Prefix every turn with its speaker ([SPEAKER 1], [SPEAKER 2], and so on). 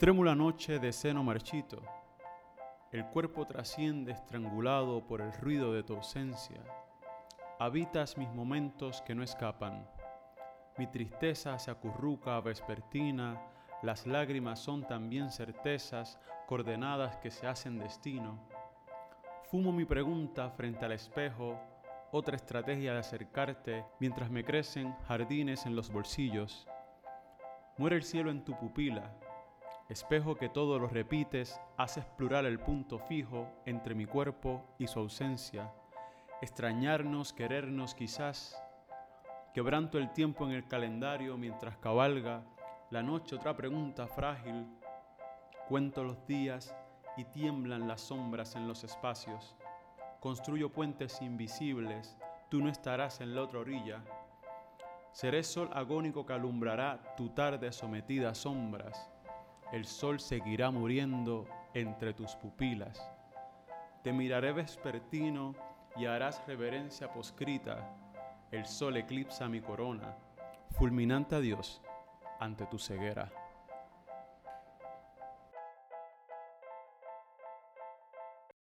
[SPEAKER 1] Trémula noche de seno marchito, el cuerpo trasciende estrangulado por el ruido de tu ausencia. Habitas mis momentos que no escapan. Mi tristeza se acurruca vespertina, las lágrimas son también certezas, coordenadas que se hacen destino. Fumo mi pregunta frente al espejo, otra estrategia de acercarte mientras me crecen jardines en los bolsillos. Muere el cielo en tu pupila, espejo que todo lo repites, haces plural el punto fijo entre mi cuerpo y su ausencia. Extrañarnos, querernos quizás. Quebranto el tiempo en el calendario mientras cabalga la noche otra pregunta frágil. Cuento los días y tiemblan las sombras en los espacios. Construyo puentes invisibles, tú no estarás en la otra orilla. Seré sol agónico que alumbrará tu tarde sometida a sombras el sol seguirá muriendo entre tus pupilas. Te miraré vespertino y harás reverencia poscrita. El sol eclipsa mi corona, fulminante a Dios ante tu ceguera.